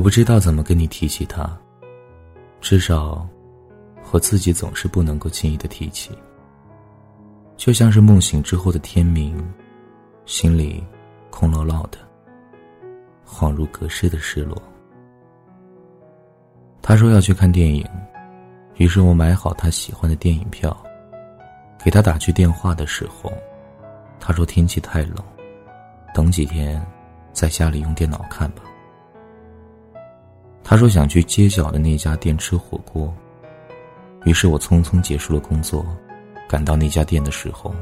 我不知道怎么跟你提起他，至少我自己总是不能够轻易的提起。就像是梦醒之后的天明，心里空落落的，恍如隔世的失落。他说要去看电影，于是我买好他喜欢的电影票，给他打去电话的时候，他说天气太冷，等几天在家里用电脑看吧。他说想去街角的那家店吃火锅，于是我匆匆结束了工作，赶到那家店的时候，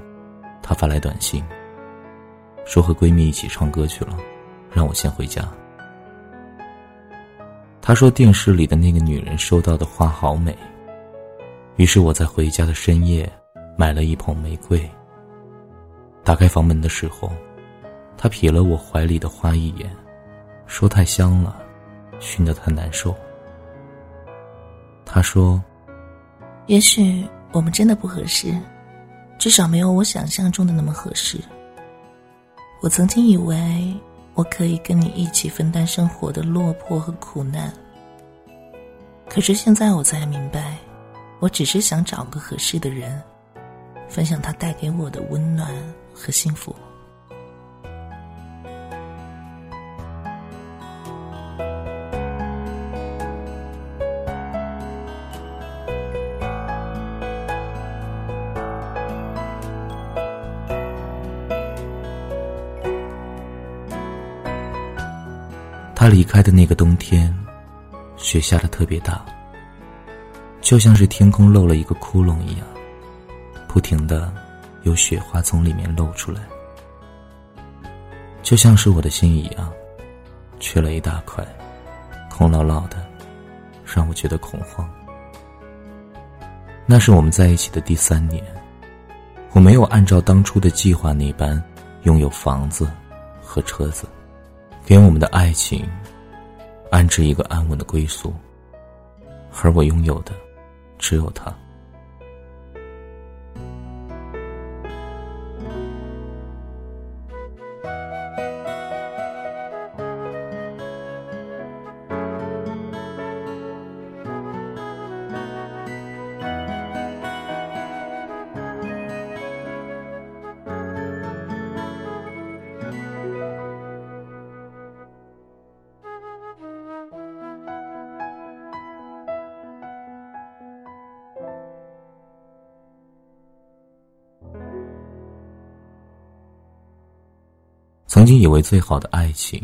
他发来短信，说和闺蜜一起唱歌去了，让我先回家。他说电视里的那个女人收到的花好美，于是我在回家的深夜买了一捧玫瑰。打开房门的时候，他瞥了我怀里的花一眼，说太香了。熏得他难受。他说：“也许我们真的不合适，至少没有我想象中的那么合适。我曾经以为我可以跟你一起分担生活的落魄和苦难，可是现在我才明白，我只是想找个合适的人，分享他带给我的温暖和幸福。”他离开的那个冬天，雪下的特别大，就像是天空漏了一个窟窿一样，不停的有雪花从里面露出来，就像是我的心一样，缺了一大块，空落落的，让我觉得恐慌。那是我们在一起的第三年，我没有按照当初的计划那般拥有房子和车子。给我们的爱情安置一个安稳的归宿，而我拥有的只有他。曾经以为最好的爱情，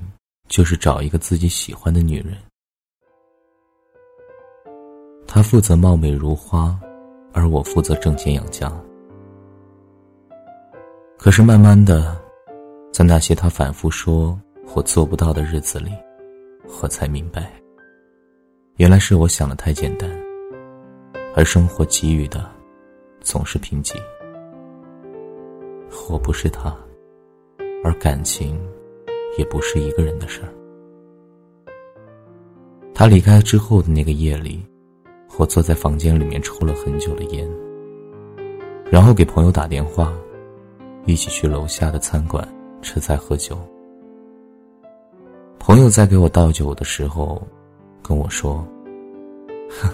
就是找一个自己喜欢的女人，她负责貌美如花，而我负责挣钱养家。可是慢慢的，在那些他反复说我做不到的日子里，我才明白，原来是我想的太简单，而生活给予的，总是贫瘠。我不是他。而感情，也不是一个人的事儿。他离开之后的那个夜里，我坐在房间里面抽了很久的烟，然后给朋友打电话，一起去楼下的餐馆吃菜喝酒。朋友在给我倒酒的时候，跟我说：“哼，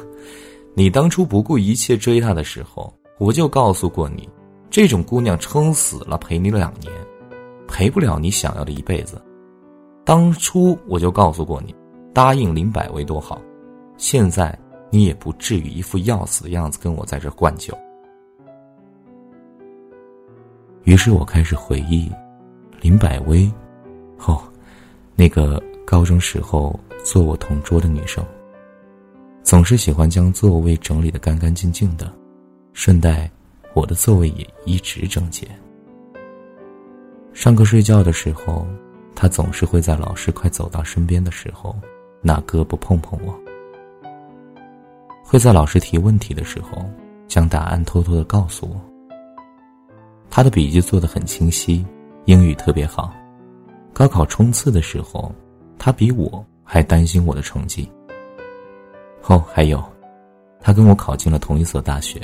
你当初不顾一切追她的时候，我就告诉过你，这种姑娘撑死了陪你两年。”陪不了你想要的一辈子，当初我就告诉过你，答应林百威多好，现在你也不至于一副要死的样子跟我在这灌酒。于是我开始回忆，林百威，哦，那个高中时候坐我同桌的女生，总是喜欢将座位整理的干干净净的，顺带我的座位也一直整洁。上课睡觉的时候，他总是会在老师快走到身边的时候，拿胳膊碰碰我；会在老师提问题的时候，将答案偷偷的告诉我。他的笔记做的很清晰，英语特别好。高考冲刺的时候，他比我还担心我的成绩。哦，还有，他跟我考进了同一所大学。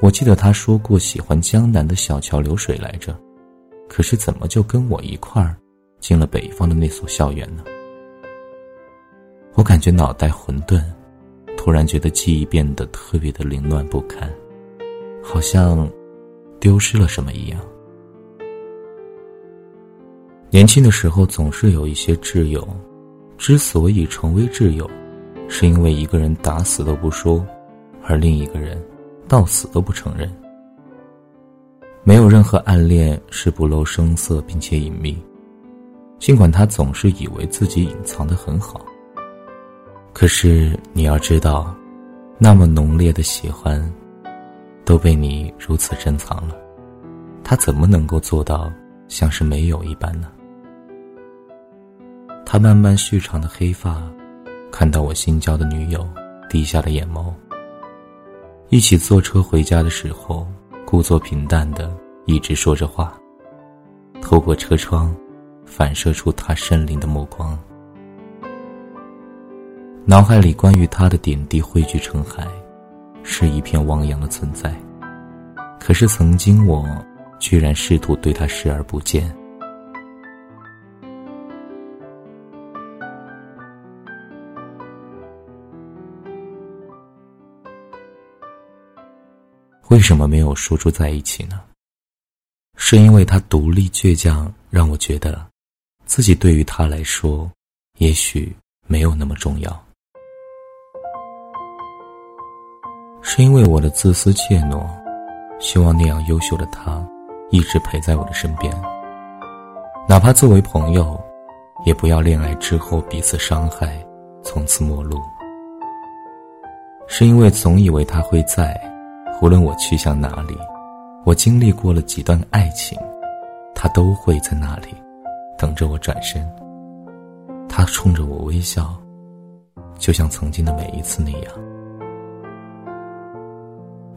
我记得他说过喜欢江南的小桥流水来着。可是怎么就跟我一块儿进了北方的那所校园呢？我感觉脑袋混沌，突然觉得记忆变得特别的凌乱不堪，好像丢失了什么一样。年轻的时候总是有一些挚友，之所以成为挚友，是因为一个人打死都不说，而另一个人到死都不承认。没有任何暗恋是不露声色并且隐秘，尽管他总是以为自己隐藏的很好。可是你要知道，那么浓烈的喜欢，都被你如此珍藏了，他怎么能够做到像是没有一般呢？他慢慢续长的黑发，看到我新交的女友，低下了眼眸。一起坐车回家的时候，故作平淡的一直说着话。透过车窗，反射出他深灵的目光。脑海里关于他的点滴汇聚成海，是一片汪洋的存在。可是曾经我，居然试图对他视而不见。为什么没有说出在一起呢？是因为他独立倔强，让我觉得，自己对于他来说，也许没有那么重要。是因为我的自私怯懦，希望那样优秀的他，一直陪在我的身边。哪怕作为朋友，也不要恋爱之后彼此伤害，从此陌路。是因为总以为他会在。无论我去向哪里，我经历过了几段爱情，他都会在那里，等着我转身。他冲着我微笑，就像曾经的每一次那样。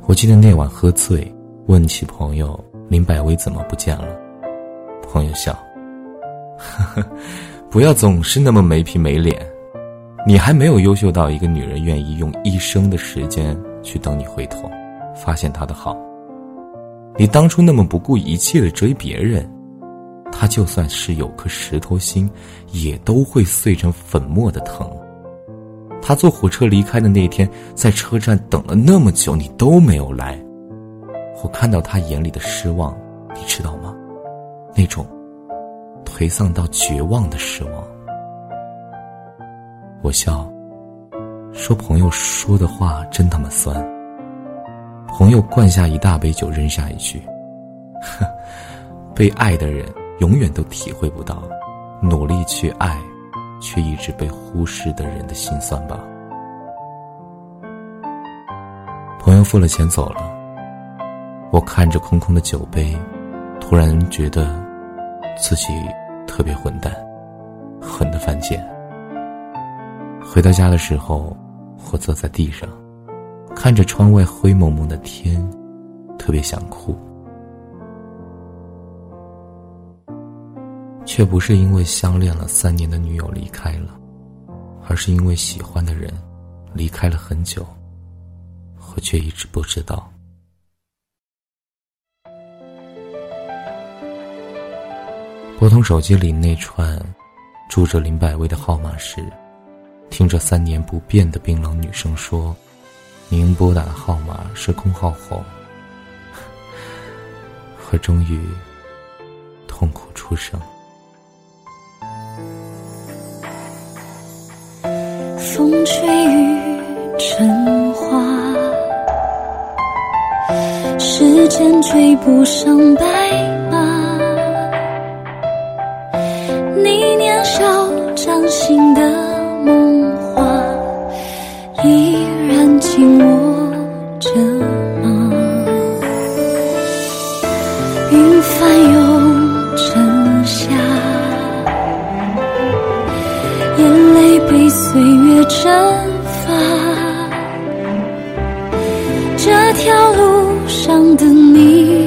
我记得那晚喝醉，问起朋友林百薇怎么不见了，朋友笑：“呵呵，不要总是那么没皮没脸，你还没有优秀到一个女人愿意用一生的时间去等你回头。”发现他的好，你当初那么不顾一切的追别人，他就算是有颗石头心，也都会碎成粉末的疼。他坐火车离开的那天，在车站等了那么久，你都没有来，我看到他眼里的失望，你知道吗？那种颓丧到绝望的失望。我笑，说朋友说的话真他妈酸。朋友灌下一大杯酒，扔下一句：“呵，被爱的人永远都体会不到，努力去爱，却一直被忽视的人的心酸吧。”朋友付了钱走了，我看着空空的酒杯，突然觉得自己特别混蛋，混的犯贱。回到家的时候，我坐在地上。看着窗外灰蒙蒙的天，特别想哭，却不是因为相恋了三年的女友离开了，而是因为喜欢的人离开了很久，我却一直不知道。拨通手机里那串住着林百威的号码时，听着三年不变的冰冷女声说。您拨打的号码是空号后，我终于痛苦出声。风吹雨成花，时间追不上白眼泪被岁月蒸发，这条路上的你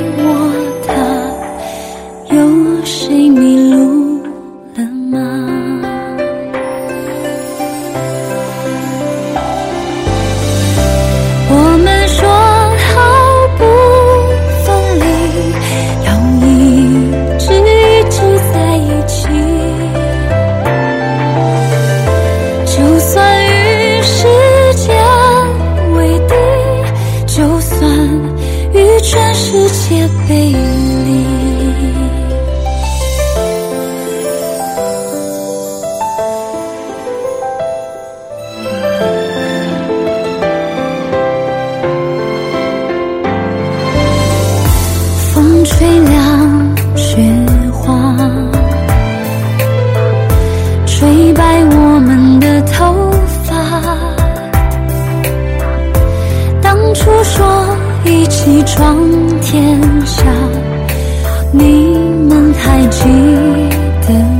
闯天下你们还记得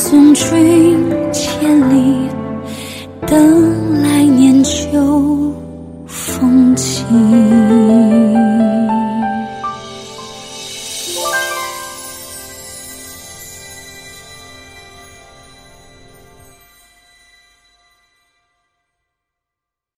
送君千里。